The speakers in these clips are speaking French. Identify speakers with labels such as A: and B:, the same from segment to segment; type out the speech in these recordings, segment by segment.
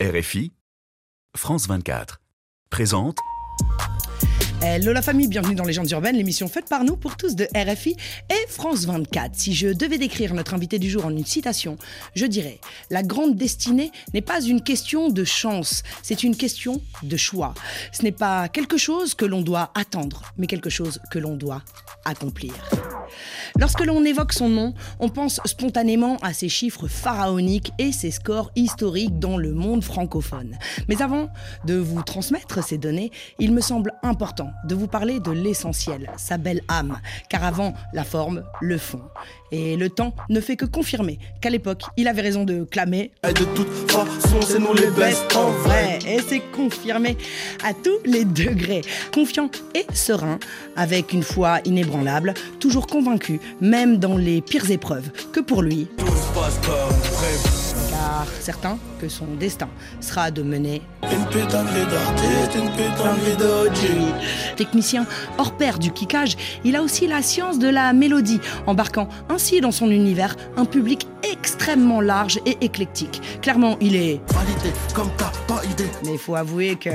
A: RFI, France 24, présente
B: Hello la famille, bienvenue dans Légendes urbaines, l'émission faite par nous pour tous de RFI et France 24. Si je devais décrire notre invité du jour en une citation, je dirais La grande destinée n'est pas une question de chance, c'est une question de choix. Ce n'est pas quelque chose que l'on doit attendre, mais quelque chose que l'on doit accomplir. Lorsque l'on évoque son nom, on pense spontanément à ses chiffres pharaoniques et ses scores historiques dans le monde francophone. Mais avant de vous transmettre ces données, il me semble important de vous parler de l'essentiel, sa belle âme, car avant la forme, le fond. Et le temps ne fait que confirmer qu'à l'époque, il avait raison de clamer
C: Et de toute façon, c'est nous les bestes en vrai.
B: et c'est confirmé à tous les degrés. Confiant et serein, avec une foi inébranlable, toujours convaincu, même dans les pires épreuves, que pour lui,
C: Tout se passe comme prévu.
B: car certain que son destin sera de mener. Technicien hors pair du kickage, il a aussi la science de la mélodie, embarquant ainsi dans son univers un public extrêmement large et éclectique. Clairement, il est...
C: Validé comme t'as pas idée.
B: Mais il faut avouer que...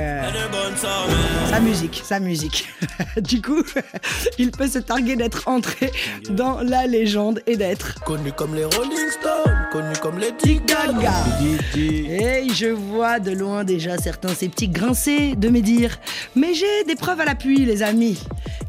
C: Sa
B: musique, sa musique. du coup, il peut se targuer d'être entré dans la légende et d'être
C: Connu comme les Rolling Stones, connu comme les.
B: Et je vois de loin déjà certains sceptiques grincer de me dire Mais j'ai des preuves à l'appui, les amis.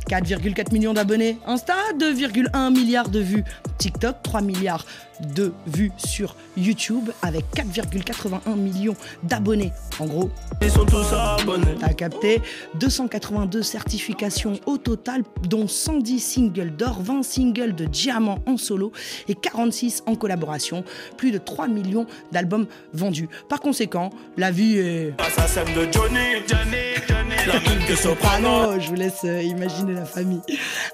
B: 4,4 millions d'abonnés, Insta 2,1 milliards de vues, TikTok 3 milliards de vues sur YouTube avec 4,81 millions d'abonnés. En gros,
C: Ils sont tous abonnés.
B: T'as capté 282 certifications au total, dont 110 singles d'or, 20 singles de diamant en solo et 46 en collaboration. Plus de 3 millions d'albums vendus. Par conséquent, la vie est...
C: Assassin de Johnny, Johnny, Johnny. La que Soprano.
B: Je vous laisse euh, imaginer la famille.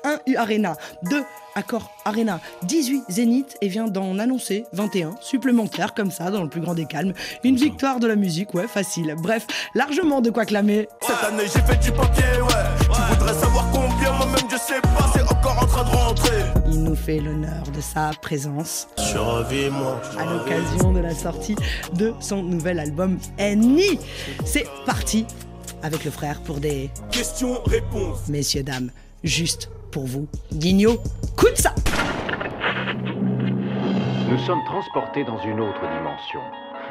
B: 1 U Arena, 2 Accor Arena, 18 Zénith et vient d'en annoncer 21 supplémentaires comme ça dans le plus grand des calmes. Une victoire de la musique, ouais, facile. Bref, largement de quoi clamer.
C: Cette année, j'ai fait du papier, ouais. Tu voudrais savoir combien, moi-même, je sais pas, c'est encore en train de rentrer.
B: Il nous fait l'honneur de sa présence
C: Survie-moi.
B: à l'occasion de la sortie de son nouvel album Annie. C'est parti avec le frère pour des
C: Question-réponse.
B: messieurs dames juste pour vous. Guignot, coûte ça.
D: Nous sommes transportés dans une autre dimension,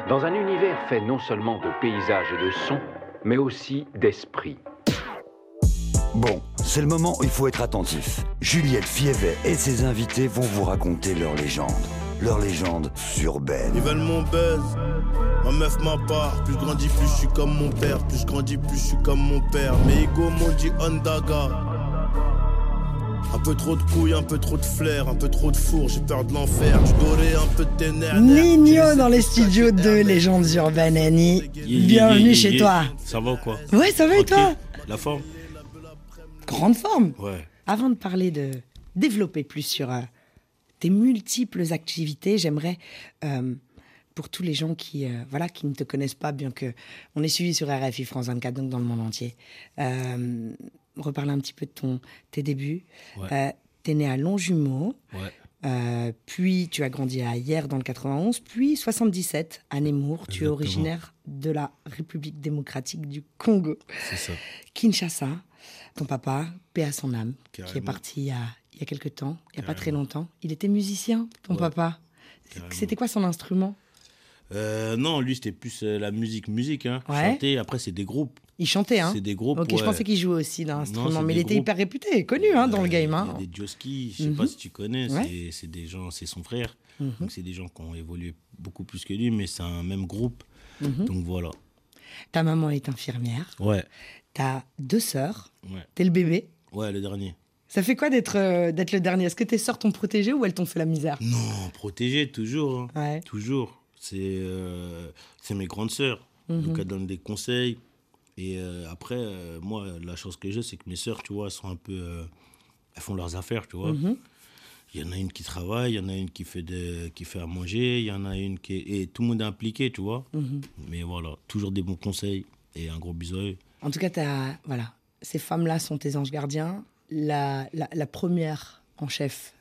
D: dans un univers fait non seulement de paysages et de sons, mais aussi d'esprit.
E: Bon, c'est le moment où il faut être attentif. Juliette Fievet et ses invités vont vous raconter leur légende. Leur légende urbaine.
C: Ils veulent mon buzz. Ma meuf ma part. Plus je grandis, plus je suis comme mon père. Plus je grandis, plus je suis comme mon père. Mes ego m'ont dit Ondaga. Un peu trop de couilles, un peu trop de flair, un peu trop de four, j'ai peur de l'enfer. Tu dorais un peu de nerfs.
B: Nino dans les studios de Légendes Urbaines Annie. Bienvenue chez toi.
F: Ça va ou quoi
B: Ouais, ça va et toi
F: La forme
B: Grande forme.
F: Ouais.
B: Avant de parler de développer plus sur euh, tes multiples activités, j'aimerais, euh, pour tous les gens qui, euh, voilà, qui ne te connaissent pas, bien que on est suivi sur RFI France 24, donc dans le monde entier, euh, reparler un petit peu de ton, tes débuts.
F: Ouais.
B: Euh, T'es né à Longjumeau,
F: Ouais.
B: puis tu as grandi à Hier dans le 91, puis 77 à Nemours. Tu es originaire de la République démocratique du Congo.
F: Ça.
B: Kinshasa, ton papa, paix à son âme, qui est parti il y a, il y a quelques temps, il n'y a pas très longtemps. Il était musicien, ton
F: Ouais,
B: papa. C'était quoi son instrument?
F: Euh, non, lui, c'était plus euh, la musique, musique. Hein.
B: Ouais.
F: Chanter, après, c'est des groupes.
B: Il chantait, hein
F: C'est des groupes.
B: Ok, je pensais qu'il jouait aussi d'un instrument, mais il était hyper réputé connu hein, dans le game.
F: Il
B: Hein.
F: y a des Joski, je sais
B: Mhm.
F: pas si tu connais,
B: Ouais.
F: c'est- c'est des gens, c'est son frère.
B: Mhm.
F: Donc, c'est des gens qui ont évolué beaucoup plus que lui, mais c'est un même groupe.
B: Mhm.
F: Donc, voilà.
B: Ta maman est infirmière,
F: Ouais,
B: t'as deux sœurs,
F: ouais.
B: t'es le bébé.
F: Ouais, le dernier.
B: Ça fait quoi d'être euh, d'être le dernier? Est-ce que tes sœurs t'ont protégé ou elles t'ont fait la misère?
F: Non, protégé, toujours. hein.
B: Ouais.
F: Toujours. C'est euh, c'est mes grandes sœurs.
B: Mhm.
F: Donc, elles donnent des conseils. Et euh, après, moi, la chance que j'ai, c'est que mes sœurs, tu vois, elles sont un peu. elles font leurs affaires, tu vois.
B: Mhm.
F: Il y en a une qui travaille, il y en a une qui fait, des, qui fait à manger, il y en a une qui est... Et tout le monde est impliqué, tu vois.
B: Mhm.
F: Mais voilà, toujours des bons conseils et un gros bisou.
B: En tout cas, voilà, ces femmes-là sont tes anges gardiens. La, la, la première en chef,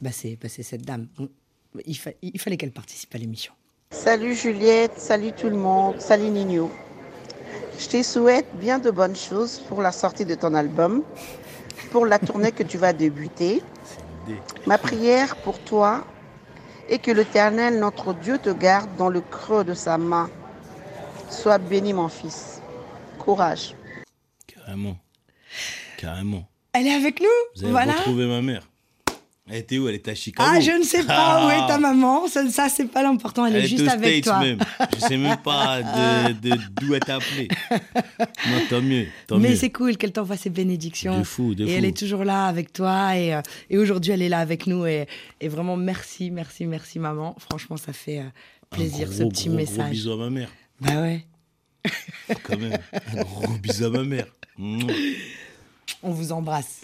B: bah c'est bah c'est cette dame. Il, fa- il fallait qu'elle participe à l'émission.
G: Salut Juliette, salut tout le monde, salut Nino. Je te souhaite bien de bonnes choses pour la sortie de ton album, pour la tournée que tu vas débuter. Ma prière pour toi est que l'Éternel, notre Dieu, te garde dans le creux de sa main. Sois béni, mon fils. Courage.
F: Carrément. Carrément.
B: Elle est avec nous
F: Vous avez
B: Voilà.
F: retrouvé ma mère. Elle était où? Elle était à Chicago?
B: Ah, je ne sais pas où est ta
F: Ah.
B: maman. Ça, ça, c'est pas l'important. Elle, est juste avec
F: States
B: toi.
F: même. Je sais même pas de- de- d'où elle t'a appelé. Moi, tant mieux. Tant
B: Mais c'est cool qu'elle t'envoie ses bénédictions.
F: De fou, de
B: et
F: fou.
B: elle est toujours là avec toi. Et, euh, et aujourd'hui, elle est là avec nous. Et, et vraiment, merci, merci, merci, maman. Franchement, ça fait euh,
F: Un
B: plaisir, ce
F: gros,
B: petit
F: gros, Gros
B: message.
F: bisous à ma mère.
B: Bah ouais.
F: Quand même. Un gros bisou à ma mère. Mouah.
B: On vous embrasse.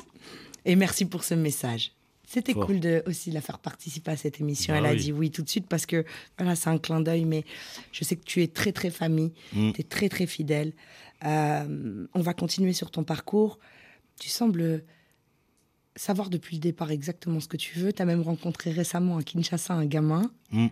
B: Et merci pour ce message. C'était cool de aussi la faire participer à cette émission.
F: Bah
B: Elle a dit oui tout de suite parce que voilà, c'est un clin d'œil, mais je sais que tu es très très famille,
F: Mm.
B: tu es très très fidèle. Euh, on va continuer sur ton parcours. Tu sembles savoir depuis le départ exactement ce que tu veux. Tu as même rencontré récemment à Kinshasa un gamin
F: Mm.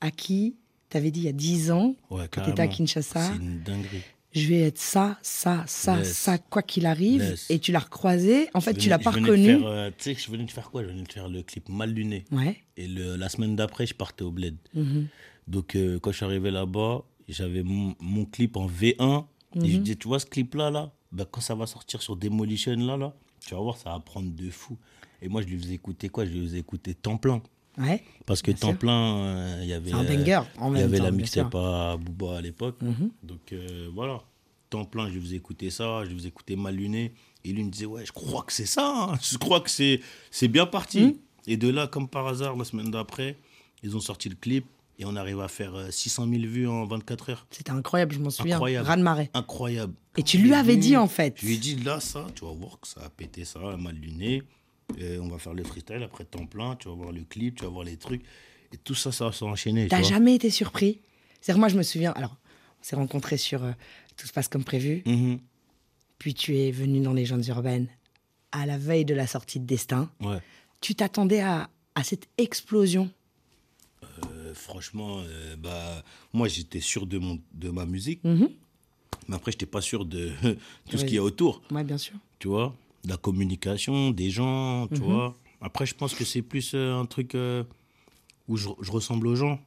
B: à qui tu avais dit il y a 10 ans,
F: Ouais,
B: quand tu étais à. Kinshasa,
F: C'est une dinguerie.
B: Je vais être ça, ça, ça, ça, quoi qu'il arrive. Et tu l'as recroisé. En fait,
F: Je
B: tu l'as
F: venais-
B: pas
F: venais
B: reconnu.
F: euh, Tu sais, je venais de faire quoi? Je venais de faire le clip Mal Luné.
B: Ouais.
F: Et le, la semaine d'après, je partais au bled.
B: Mhm.
F: Donc, euh, quand je suis arrivé là-bas, j'avais mon, mon clip en V1. Et je
B: Mhm.
F: dis, tu vois ce clip-là, là? Ben, Quand ça va sortir sur Demolition, là, là, tu vas voir, ça va prendre de fou. Et moi, je lui faisais écouter quoi? Je lui faisais écouter Temps plein.
B: Ouais.
F: Parce que Temps
B: sûr.
F: plein, euh, il y avait.
B: Un
F: euh,
B: banger en
F: Il y
B: même
F: avait
B: temps,
F: la mixtape à Booba à l'époque.
B: Mhm.
F: Donc, euh, voilà. Temps plein, je faisais écouter ça, je lui faisais écouter Mal Luné. Et lui me disait, ouais, je crois que c'est ça. hein. Je crois que c'est bien parti.
B: Mhm.
F: Et de là, comme par hasard, la semaine d'après, ils ont sorti le clip. Et on arrive à faire euh, 600 000 vues en 24 heures.
B: C'était incroyable, je m'en souviens.
F: Incroyable.
B: Raz de marée.
F: Incroyable.
B: Et tu lui
F: ai
B: avais
F: dit-
B: dit en fait.
F: Je lui ai dit, là, ça, tu vas voir que ça a pété ça, mal luné. Et on va faire le freestyle après temps plein. Tu vas voir le clip, tu vas voir les trucs. Et tout ça, ça va s'enchaîner.
B: T'as jamais été surpris? C'est-à-dire, moi, je me souviens. Alors, on s'est rencontrés sur euh, Tout se passe comme prévu.
F: Mhm.
B: Puis tu es venu dans Légendes urbaines à la veille de la sortie de Destin.
F: Ouais.
B: Tu t'attendais à, à cette explosion?
F: Euh, franchement, euh, bah, moi, j'étais sûr de, mon, de ma musique.
B: Mhm.
F: Mais après, je n'étais pas sûr de tout ce qu'il y a autour.
B: Ouais, bien sûr.
F: Tu vois? De la communication, des gens, tu
B: Mhm.
F: vois. Après, je pense que c'est plus euh, un truc euh, où je, je ressemble aux gens.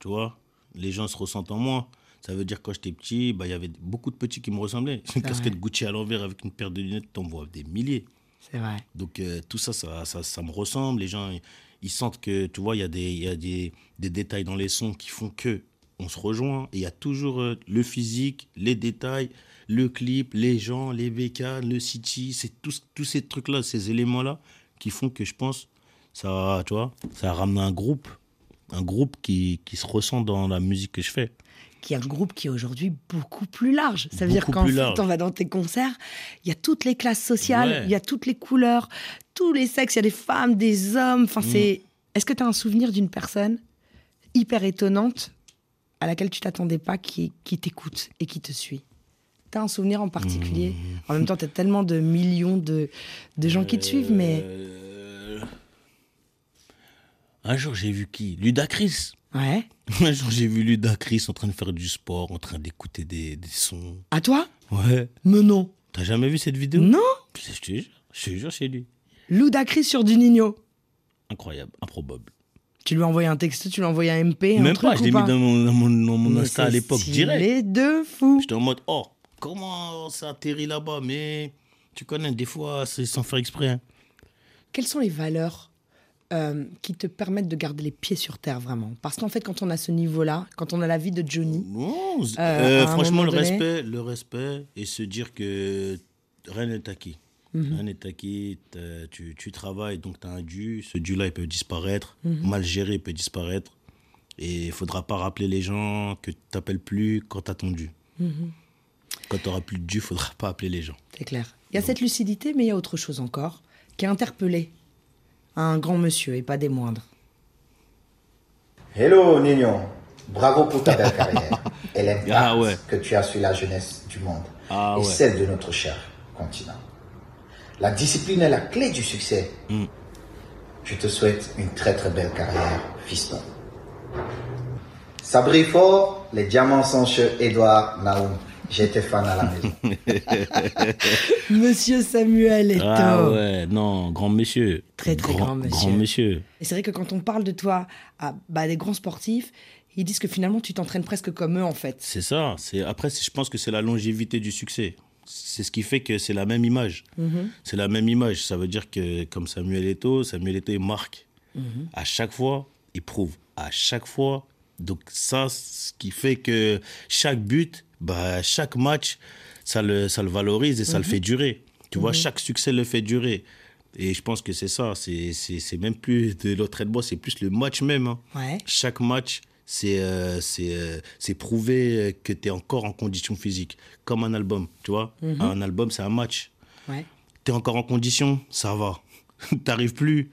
F: Tu vois Les gens se ressentent en moi. Ça veut dire que quand j'étais petit, bah, il y avait beaucoup de petits qui me ressemblaient. Une
B: vrai.
F: casquette Gucci à l'envers avec une paire de lunettes, t'en vois des milliers.
B: C'est vrai.
F: Donc euh, tout ça ça, ça, ça me ressemble. Les gens, ils, ils sentent que, tu vois, il y a, des, y a des, des détails dans les sons qui font que on se rejoint. Et il y a toujours euh, le physique, les détails, le clip, les gens, les bécanes, le city. C'est tous, tous ces trucs-là, ces éléments-là qui font que je pense, ça, tu vois, ça ramène un groupe. Un groupe qui, qui se ressent dans la musique que je fais.
B: Qui est un groupe qui est aujourd'hui beaucoup plus large. Ça veut dire qu'en fait, on va dans tes concerts, il y a toutes les classes sociales,
F: Ouais.
B: il y a toutes les couleurs, tous les sexes, il y a des femmes, des hommes. Enfin,
F: Mm.
B: c'est. Est-ce que tu as un souvenir d'une personne hyper étonnante à laquelle tu t'attendais pas, qui, qui t'écoute et qui te suit T'as un souvenir en particulier
F: Mm.
B: En même temps, t'as tellement de millions de, de gens qui te suivent, mais
F: Euh, Un jour, j'ai vu qui? Ludacris.
B: ouais.
F: Un jour, j'ai vu Ludacris en train de faire du sport, en train d'écouter des, des sons.
B: À toi?
F: Ouais.
B: Mais non.
F: T'as jamais vu cette vidéo?
B: Non
F: Je te jure, je te jure, chez lui.
B: Ludacris sur du Nino.
F: Incroyable, improbable.
B: Tu lui as envoyé un texte, tu lui as envoyé un MP, un
F: Même
B: truc
F: pas, je l'ai mis dans mon, dans mon, dans mon Insta à l'époque, direct.
B: de fou.
F: J'étais en mode, oh, comment ça atterrit là-bas Mais tu connais, des fois, c'est sans faire exprès. hein.
B: Quelles sont les valeurs euh, qui te permettent de garder les pieds sur terre vraiment? Parce qu'en fait, quand on a ce niveau-là, quand on a la vie de Johnny,
F: Non,
B: Euh,
F: euh, franchement, le
B: donné-
F: respect, le respect et se dire que rien n'est acquis. T'as- Tu, tu travailles, donc tu as un dû. Ce dû-là, il peut disparaître.
B: Mhm.
F: Mal géré, il peut disparaître. Et il faudra pas rappeler les gens que tu t'appelles plus quand tu as ton dû.
B: Mhm.
F: Quand tu n'auras plus de dû, il faudra pas appeler les gens.
B: c'est clair. Il y a cette lucidité, mais il y a autre chose encore, qui a interpellé un grand monsieur, et pas des moindres.
H: Hello Nino, bravo pour ta belle carrière et l'impact
F: Ah ouais.
H: que tu as sur la jeunesse du monde
F: Ah
H: et
F: ouais.
H: celle de notre cher continent. La discipline est la clé du succès.
F: Mm.
H: Je te souhaite une très très belle carrière, fiston. Ça brille fort, les diamants sont chez Edouard Naoum. J'étais fan à la maison.
B: Monsieur Samuel Eto'o.
F: Ah ouais, non, grand monsieur.
B: Très, très grand monsieur.
F: Grand monsieur.
B: Et c'est vrai que quand on parle de toi à bah, des grands sportifs, ils disent que finalement tu t'entraînes presque comme eux en fait.
F: C'est ça. C'est Après, je pense que c'est la longévité du succès. C'est ce qui fait que c'est la même image.
B: Mhm.
F: C'est la même image. Ça veut dire que, comme Samuel Eto'o, Samuel Eto'o, il marque.
B: Mhm.
F: À chaque fois, il prouve. À chaque fois. Donc, ça, ce qui fait que chaque but, bah, chaque match, ça le, ça le valorise et ça le
B: Mhm.
F: fait durer. Tu vois, chaque succès le fait durer. Et je pense que c'est ça. C'est même plus de l'entraînement, c'est plus le match même. hein.
B: Ouais.
F: Chaque match, c'est euh, c'est euh, prouver euh, que tu es encore en condition physique. Comme un album, tu vois. Un album, c'est un match.
B: Ouais.
F: Tu es encore en condition, ça va. T'arrives plus,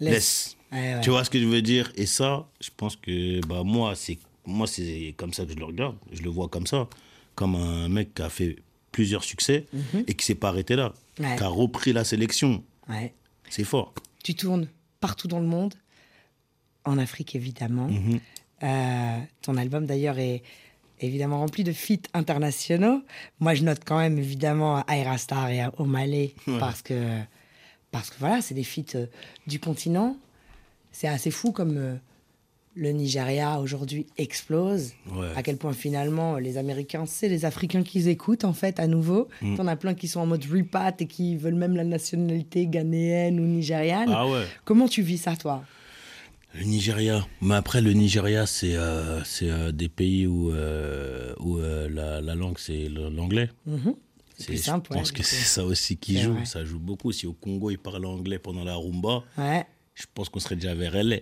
B: Laisse.
F: laisse.
B: Ouais, ouais.
F: Tu vois ce que je veux dire? Et ça, je pense que bah, moi, c'est moi c'est comme ça que je le regarde. Je le vois comme ça. Comme un mec qui a fait plusieurs succès et qui s'est pas arrêté là.
B: Mhm.
F: Qui a repris la sélection. C'est fort.
B: Tu tournes partout dans le monde, en Afrique évidemment.
F: Mhm.
B: Euh, ton album d'ailleurs est évidemment rempli de feats internationaux. Moi je note quand même évidemment Aira Star et à Omalé parce que parce que voilà c'est des feats euh, du continent. C'est assez fou comme euh, le Nigeria aujourd'hui explose.
F: Ouais.
B: À quel point finalement les Américains, c'est les Africains qu'ils écoutent en fait à nouveau.
F: Mm.
B: T'en as plein qui sont en mode repat et qui veulent même la nationalité ghanéenne ou nigériane.
F: Ah ouais.
B: Comment tu vis ça toi?
F: Le Nigeria. Mais après, le Nigeria, c'est euh, euh, des pays où, euh, où euh, la, la langue, c'est l'anglais. C'est-
B: plus
F: Je
B: simple,
F: pense
B: ouais,
F: que c'est ça aussi qui joue.
B: vrai.
F: Ça joue beaucoup. Si au Congo, ils parlent anglais pendant la rumba,
B: Ouais,
F: je pense qu'on serait déjà vers LA.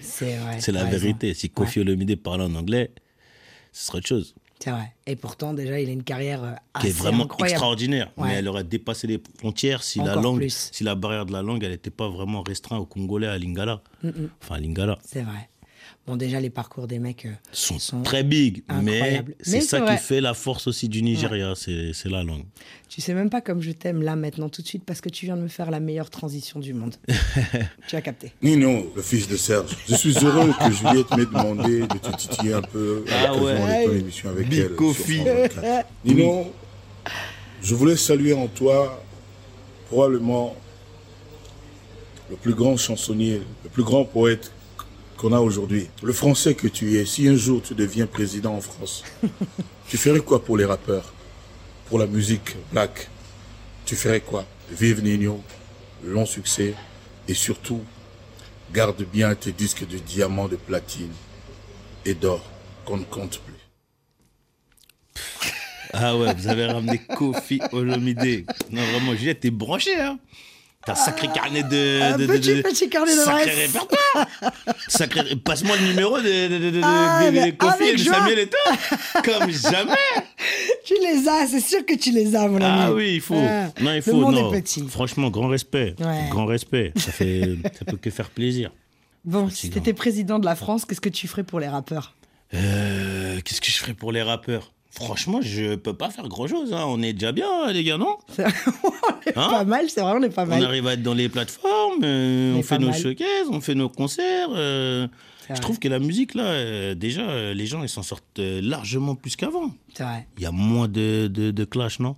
B: c'est vrai. c'est
F: la
B: raison.
F: vérité. Si Kofi Olomide parlait en anglais, ce serait autre chose.
B: C'est vrai. Et pourtant, déjà, il a une carrière euh,
F: Qui est vraiment
B: incroyable.
F: extraordinaire.
B: Ouais.
F: Mais elle aurait dépassé les frontières si la
B: Encore
F: langue,
B: plus.
F: si la barrière de la langue, elle n'était pas vraiment restreinte au Congolais, à Lingala. Enfin, à Lingala.
B: C'est vrai. Bon, déjà, les parcours des mecs euh,
F: sont,
B: sont
F: très big, mais c'est ça qui fait la force aussi du Nigeria, c'est c'est la langue.
B: Tu sais même pas comme je t'aime là, maintenant, tout de suite, parce que tu viens de me faire la meilleure transition du monde. tu as capté.
I: Nino, le fils de Serge. Je suis heureux que Juliette m'ait demandé de te titiller un peu à
F: Ah
I: l'occasion
F: ouais.
I: de ton émission avec
F: Big
I: elle. sur
F: Kofi.
I: France 24. Nino, je voulais saluer en toi probablement le plus grand chansonnier, le plus grand poète qu'on a aujourd'hui. Le français que tu es, si un jour tu deviens président en France, tu ferais quoi pour les rappeurs Pour la musique black? Tu ferais quoi? Vive Nino, long succès et surtout, garde bien tes disques de diamants, de platine et d'or qu'on ne compte plus.
F: Ah ouais, vous avez ramené Kofi Olomide. Non, vraiment, Juliette, t'es branché, hein T'as un sacré carnet de.
B: un
F: de-
B: petit,
F: de-
B: petit carnet de
F: Sacré répertoire Sacré... Passe-moi le numéro de, de, de, de-
B: Ah,
F: de- de
B: mais
F: Kofi
B: avec
F: et de. Samuel Eto'o Comme jamais
B: Tu les as, c'est sûr que tu les as, mon ami.
F: Ah oui, il faut.
B: Ah,
F: non, il
B: le
F: faut.
B: monde
F: non.
B: est petit.
F: Franchement, grand respect.
B: Ouais.
F: Grand respect. Ça, fait... ça peut que faire plaisir.
B: Bon, si t'étais président de la France, qu'est-ce que tu ferais pour les rappeurs?
F: Euh, Qu'est-ce que je ferais pour les rappeurs? Franchement, je peux pas faire grand-chose. hein. On est déjà bien, hein, les gars, non
B: On est
F: Hein
B: pas mal, c'est vrai, on est pas
F: On
B: mal.
F: arrive à être dans les plateformes, euh,
B: On
F: on fait nos
B: mal.
F: showcases, on fait nos concerts. euh, je trouve que la musique, là, euh, déjà, les gens, ils s'en sortent largement plus qu'avant.
B: C'est vrai.
F: Il y a moins de, de, de clash, non?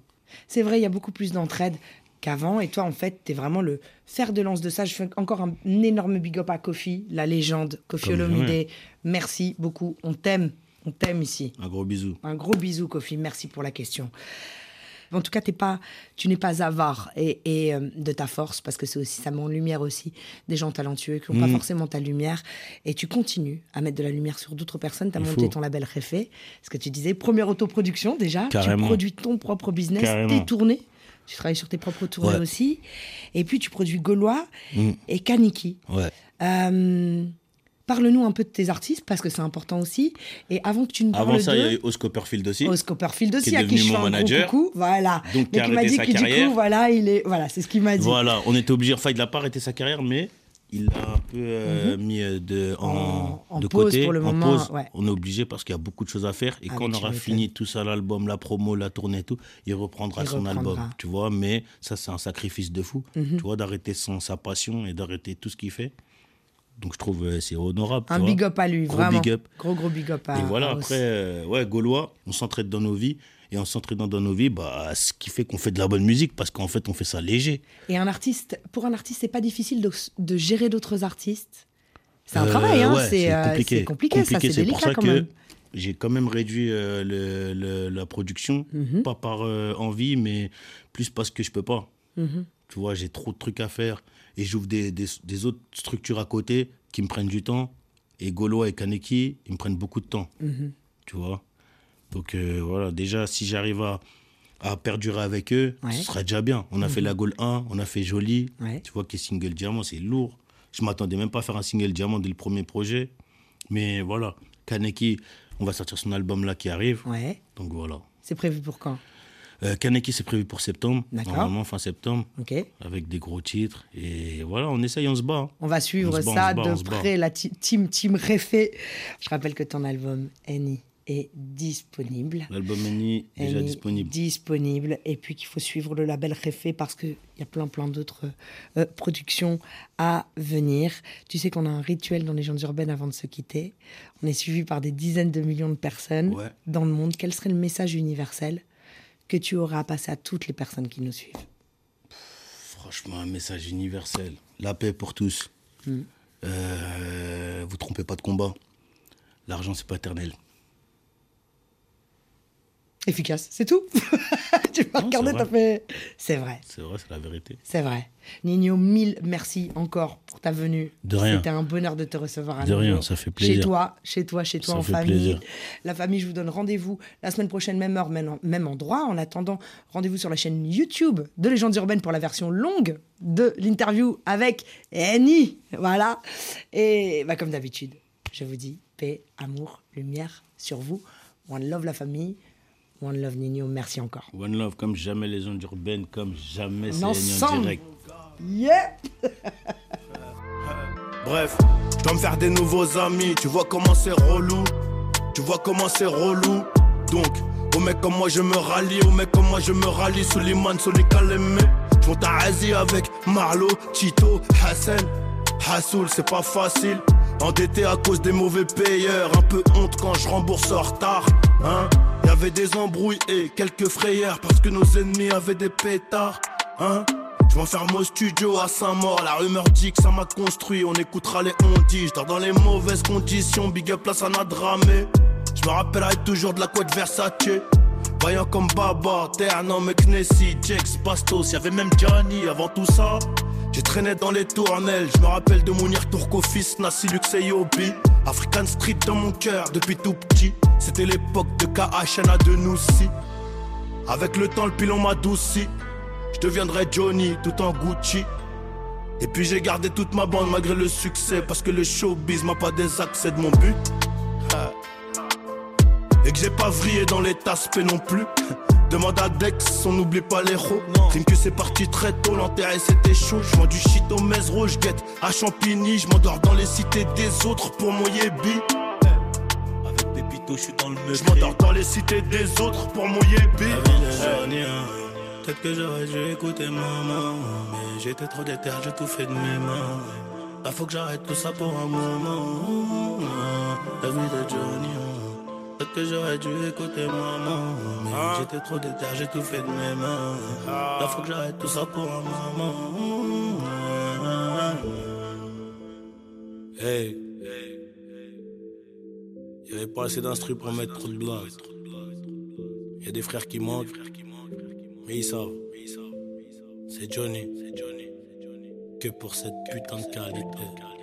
B: C'est vrai, il y a beaucoup plus d'entraide qu'avant. Et toi, en fait, t'es vraiment le fer de lance de ça. Je fais encore un, énorme big up à Kofi, la légende, Kofi Olomide. Merci beaucoup. On t'aime. On t'aime ici.
F: Un gros bisou.
B: Un gros bisou, Kofi. Merci pour la question. En tout cas, t'es pas, tu n'es pas avare et, et, euh, de ta force, parce que c'est aussi, ça met en lumière aussi des gens talentueux qui n'ont pas
F: Mm.
B: forcément ta lumière. Et tu continues à mettre de la lumière sur d'autres personnes. Tu as
F: Il
B: monté
F: faut.
B: ton label Réfé. Ce que tu disais, première autoproduction déjà.
F: Carrément.
B: Tu produis ton propre business, tes tournées. Tu travailles sur tes propres tournées
F: Ouais.
B: aussi. Et puis, tu produis Gaulois
F: Mm.
B: et Kaniki.
F: Ouais.
B: Euh, Parle-nous un peu de tes artistes, parce que c'est important aussi. Et avant que tu nous parles
F: Avant ça, il y a eu Oscar Copperfield aussi.
B: au Copperfield aussi,
F: qui est
B: à qui je fais
F: mon
B: un
F: manager.
B: gros coucou. Voilà.
F: Donc,
B: Mais
F: a
B: qui m'a dit que du
F: carrière.
B: coup, voilà, il est, voilà, c'est ce qu'il m'a dit.
F: Voilà, on était obligé, enfin, il n'a pas arrêté sa carrière, mais il l'a un peu euh, mis euh, de, en,
B: Mhm. En- en
F: de
B: pause
F: côté.
B: pour le
F: en
B: moment,
F: pause.
B: ouais.
F: On est obligé parce qu'il y a beaucoup de choses à faire. Et
B: Ah,
F: quand on aura fini tout ça, l'album, la promo, la tournée et tout, il reprendra
B: Il
F: son
B: reprendra.
F: album. Tu vois, mais ça, c'est un sacrifice de fou.
B: Mhm.
F: Tu vois, d'arrêter sa passion et d'arrêter tout ce qu'il fait. Donc je trouve euh, c'est honorable.
B: Un big up à lui,
F: gros
B: vraiment.
F: Big up.
B: Gros, gros big up à
F: Et voilà,
B: à
F: après, euh, ouais, Gaulois, on s'entraide dans nos vies. Et en s'entraînant dans nos vies, bah, ce qui fait qu'on fait de la bonne musique, parce qu'en fait, on fait ça léger.
B: Et un artiste, pour un artiste, c'est pas difficile de, de gérer d'autres artistes. C'est un
F: Euh,
B: travail, hein.
F: ouais,
B: c'est
F: compliqué.
B: c'est compliqué, ça, c'est
F: pour ça
B: quand
F: que j'ai quand même réduit euh, le- le- la production,
B: Mhm.
F: pas par euh, envie, mais plus parce que je peux pas.
B: Mhm.
F: Tu vois, j'ai trop de trucs à faire et j'ouvre des, des- des autres structures à côté qui me prennent du temps. Et Gaulois et Kaneki, ils me prennent beaucoup de temps.
B: Mhm.
F: Tu vois? Donc euh, voilà, déjà, si j'arrive à, à perdurer avec eux,
B: Ouais.
F: ce serait déjà bien. On a fait
B: Mhm.
F: la Gaule 1, on a fait Jolie.
B: Ouais.
F: Tu vois, qui est single diamant, c'est lourd. Je m'attendais même pas à faire un single diamant dès le premier projet. Mais voilà, Kaneki, on va sortir son album là qui arrive.
B: Ouais.
F: Donc voilà.
B: C'est prévu pour quand?
F: Euh, Kaneki, c'est prévu pour septembre. Normalement, fin septembre.
B: Ok.
F: Avec des gros titres. Et voilà, on essaye, on se bat. hein.
B: On va suivre
F: On
B: ça
F: bat,
B: de près, la team Team Réfé. Je rappelle que ton album Annie est disponible.
F: L'album Eni est déjà
B: Annie
F: disponible.
B: disponible. Et puis qu'il faut suivre le label Réfé parce qu'il y a plein plein d'autres euh, productions à venir. Tu sais qu'on a un rituel dans les légendes urbaines avant de se quitter. On est suivi par des dizaines de millions de personnes
F: Ouais.
B: dans le monde. Quel serait le message universel que tu aurais à passer à toutes les personnes qui nous suivent
F: Franchement, un message universel. La paix pour tous.
B: Mm.
F: Euh, vous trompez pas de combat. L'argent, c'est pas éternel.
B: Efficace, c'est tout. tu m'as regardé, t'as fait. C'est vrai.
F: C'est vrai, c'est la vérité.
B: C'est vrai. Nino, mille merci encore pour ta venue.
F: De rien.
B: C'était un bonheur de te recevoir à
F: De rien, ça fait plaisir.
B: Chez toi, chez toi, chez toi
F: Ça
B: en
F: fait
B: famille.
F: plaisir.
B: La famille, je vous donne rendez-vous la semaine prochaine, même heure, même, même endroit. En attendant, rendez-vous sur la chaîne YouTube de Légendes Urbaines pour la version longue de l'interview avec Annie. Voilà. Et bah, comme d'habitude, je vous dis paix, amour, lumière sur vous. One love la famille. One love Nino. Merci encore.
F: One Love, comme jamais les ondes urbaines, comme jamais c'est en
B: ensemble.
F: direct.
B: Yeah!
C: Bref, je dois me faire des nouveaux amis. Tu vois comment c'est relou. Tu vois comment c'est relou. Donc, aux mecs comme moi, je me rallie. Aux mecs comme moi, je me rallie. Suleiman, Soli Kalemé. Je monte à Asie avec Marlo, Tito, Hassan. Hassoul, c'est pas facile. Endetté à cause des mauvais payeurs. Un peu honte quand je rembourse en retard. Hein y avait des embrouilles et quelques frayeurs. Parce que nos ennemis avaient des pétards. Hein je m'enferme au studio à Saint-Maur, la rumeur dit que ça m'a construit, on écoutera les on dit, je dans les mauvaises conditions, big up là ça n'a dramé. Je me rappellerai toujours de la couette Versace. Voyant comme Baba, Ternan, McNessy, Jex, Bastos, y'avait même Gianni avant tout ça. J'ai traîné dans les tournelles, je me rappelle de Mounir Turco fils, Nassi Lux et Yobi. African Street dans mon cœur depuis tout petit. C'était l'époque de KHNA de Noussi. Avec le temps, le pilon m'adouci. Je deviendrai Johnny tout en Gucci. Et puis j'ai gardé toute ma bande malgré le succès. Parce que le showbiz m'a pas désaccès de mon but. Et que j'ai pas vrillé dans les tasses non plus. Demande à Dex, on n'oublie pas les roues. Crime que c'est parti très tôt, l'enterré c'était chaud. Je du shit au je guette à Champigny. Je m'endors dans les cités des autres pour mon yébi.
F: Je suis dans le.
C: Je m'endors dans les cités des autres pour mon yébi.
F: Peut-être que j'aurais dû écouter maman, mais j'étais trop déter, j'ai tout fait de mes mains. Là faut que j'arrête tout ça pour un moment. La vie de Johnny. Peut-être que j'aurais dû écouter maman, mais j'étais trop déter, j'ai tout fait de mes mains. Là faut que j'arrête tout ça pour un moment. Hey, y avait pas assez d'instru pour mettre trop de blagues. Y a des frères qui manquent, mais ils savent. C'est Johnny. Que pour cette putain de qualité.